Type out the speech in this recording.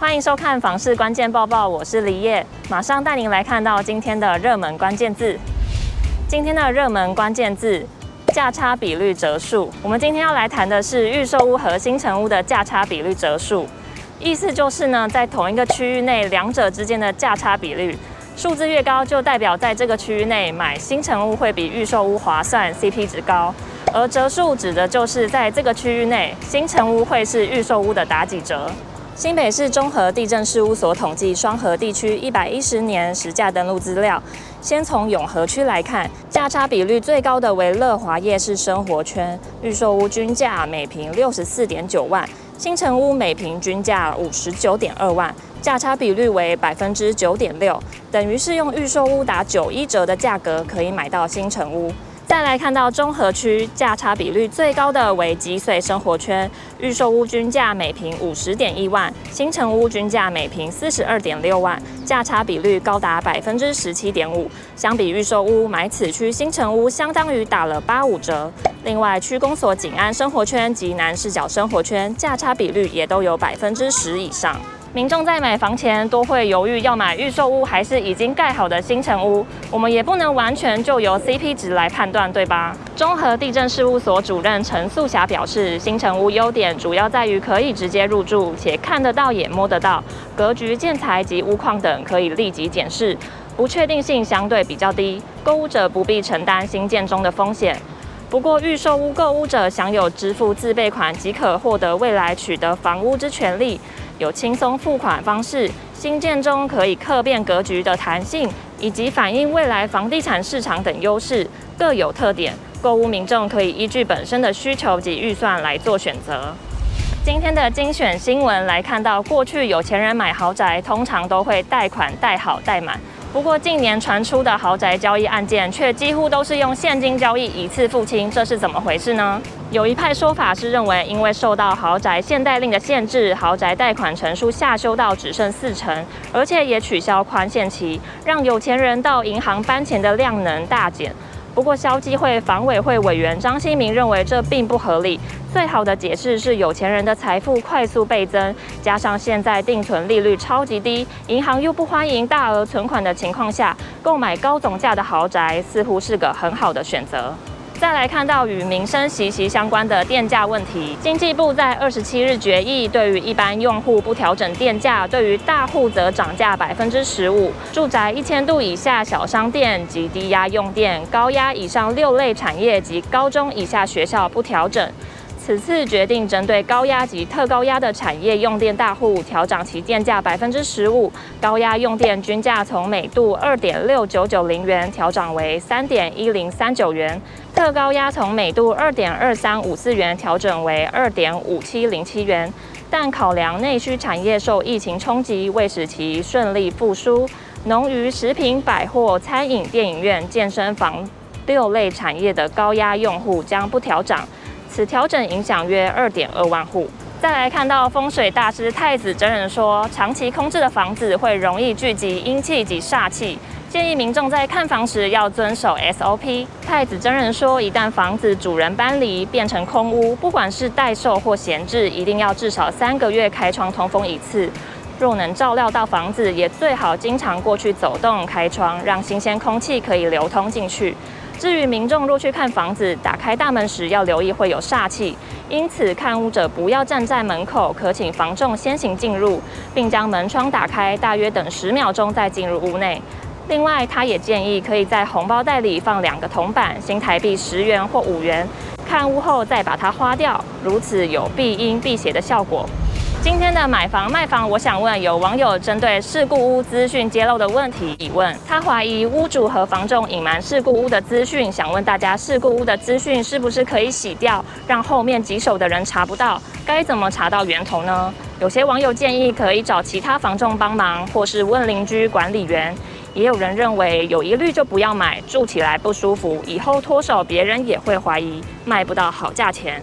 欢迎收看房市关键报报，我是李叶，马上带您来看到今天的热门关键字。今天的热门关键字：价差比率折数。我们今天要来谈的是预售屋和新成屋的价差比率折数，意思就是呢，在同一个区域内，两者之间的价差比率数字越高，就代表在这个区域内买新成屋会比预售屋划算，CP 值高。而折数指的就是在这个区域内，新成屋会是预售屋的打几折。新北市中和地政事务所统计双和地区一百一十年实价登录资料。先从永和区来看，价差比率最高的为乐华夜市生活圈，预售屋均价每坪六十四点九万，新城屋每坪均价五十九点二万，价差比率为百分之九点六，等于是用预售屋打九一折的价格可以买到新城屋。再来看到中和区价差比率最高的为吉穗生活圈，预售屋均价每平五十点一万，新城屋均价每平四十二点六万，价差比率高达百分之十七点五。相比预售屋，买此区新城屋相当于打了八五折。另外，区公所景安生活圈及南势角生活圈价差比率也都有百分之十以上。民众在买房前都会犹豫要买预售屋还是已经盖好的新城屋，我们也不能完全就由 CP 值来判断，对吧？综合地政事务所主任陈素霞表示，新城屋优点主要在于可以直接入住，且看得到也摸得到，格局、建材及屋况等可以立即检视，不确定性相对比较低，购屋者不必承担新建中的风险。不过，预售屋购屋者享有支付自备款即可获得未来取得房屋之权利。有轻松付款方式，新建中可以客变格局的弹性，以及反映未来房地产市场等优势，各有特点。购物民众可以依据本身的需求及预算来做选择。今天的精选新闻来看到，过去有钱人买豪宅通常都会贷款贷好贷满。不过，近年传出的豪宅交易案件却几乎都是用现金交易一次付清，这是怎么回事呢？有一派说法是认为，因为受到豪宅限贷令的限制，豪宅贷款成数下修到只剩四成，而且也取消宽限期，让有钱人到银行搬钱的量能大减。不过，消基会房委会委员张新明认为这并不合理。最好的解释是有钱人的财富快速倍增，加上现在定存利率超级低，银行又不欢迎大额存款的情况下，购买高总价的豪宅似乎是个很好的选择。再来看到与民生息息相关的电价问题，经济部在二十七日决议，对于一般用户不调整电价，对于大户则涨价百分之十五。住宅一千度以下小商店及低压用电、高压以上六类产业及高中以下学校不调整。此次决定针对高压及特高压的产业用电大户调涨其电价百分之十五，高压用电均价从每度二点六九九零元调涨为三点一零三九元，特高压从每度二点二三五四元调整为二点五七零七元。但考量内需产业受疫情冲击，未使其顺利复苏，农渔、食品、百货、餐饮、电影院、健身房六类产业的高压用户将不调涨。此调整影响约二点二万户。再来看到风水大师太子真人说，长期空置的房子会容易聚集阴气及煞气，建议民众在看房时要遵守 SOP。太子真人说，一旦房子主人搬离变成空屋，不管是待售或闲置，一定要至少三个月开窗通风一次。若能照料到房子，也最好经常过去走动开窗，让新鲜空气可以流通进去。至于民众若去看房子，打开大门时要留意会有煞气，因此看屋者不要站在门口，可请房仲先行进入，并将门窗打开，大约等十秒钟再进入屋内。另外，他也建议可以在红包袋里放两个铜板，新台币十元或五元，看屋后再把它花掉，如此有避阴避邪的效果。今天的买房卖房，我想问有网友针对事故屋资讯揭露的问题提问，他怀疑屋主和房仲隐瞒事故屋的资讯，想问大家事故屋的资讯是不是可以洗掉，让后面棘手的人查不到？该怎么查到源头呢？有些网友建议可以找其他房仲帮忙，或是问邻居、管理员。也有人认为有疑虑就不要买，住起来不舒服，以后脱手别人也会怀疑，卖不到好价钱。